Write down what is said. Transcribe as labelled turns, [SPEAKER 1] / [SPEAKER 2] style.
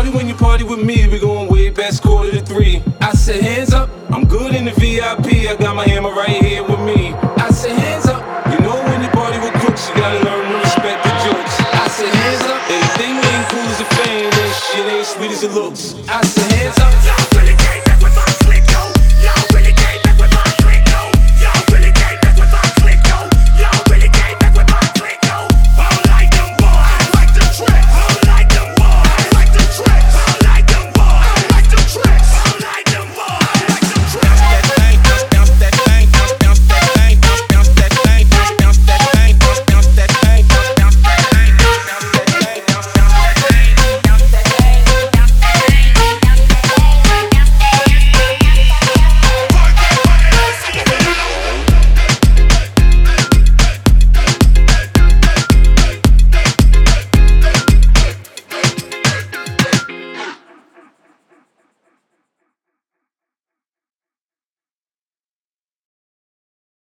[SPEAKER 1] Shorty, when you party with me, we going way past quarter to three. I said, hands up, I'm good in the VIP. I got my hammer right here with me. I said, hands up, you know when you party with crooks, you gotta learn to respect the jokes. I said, hands up, anything ain't cool as a fan, This shit ain't sweet as it looks. I said, hands up.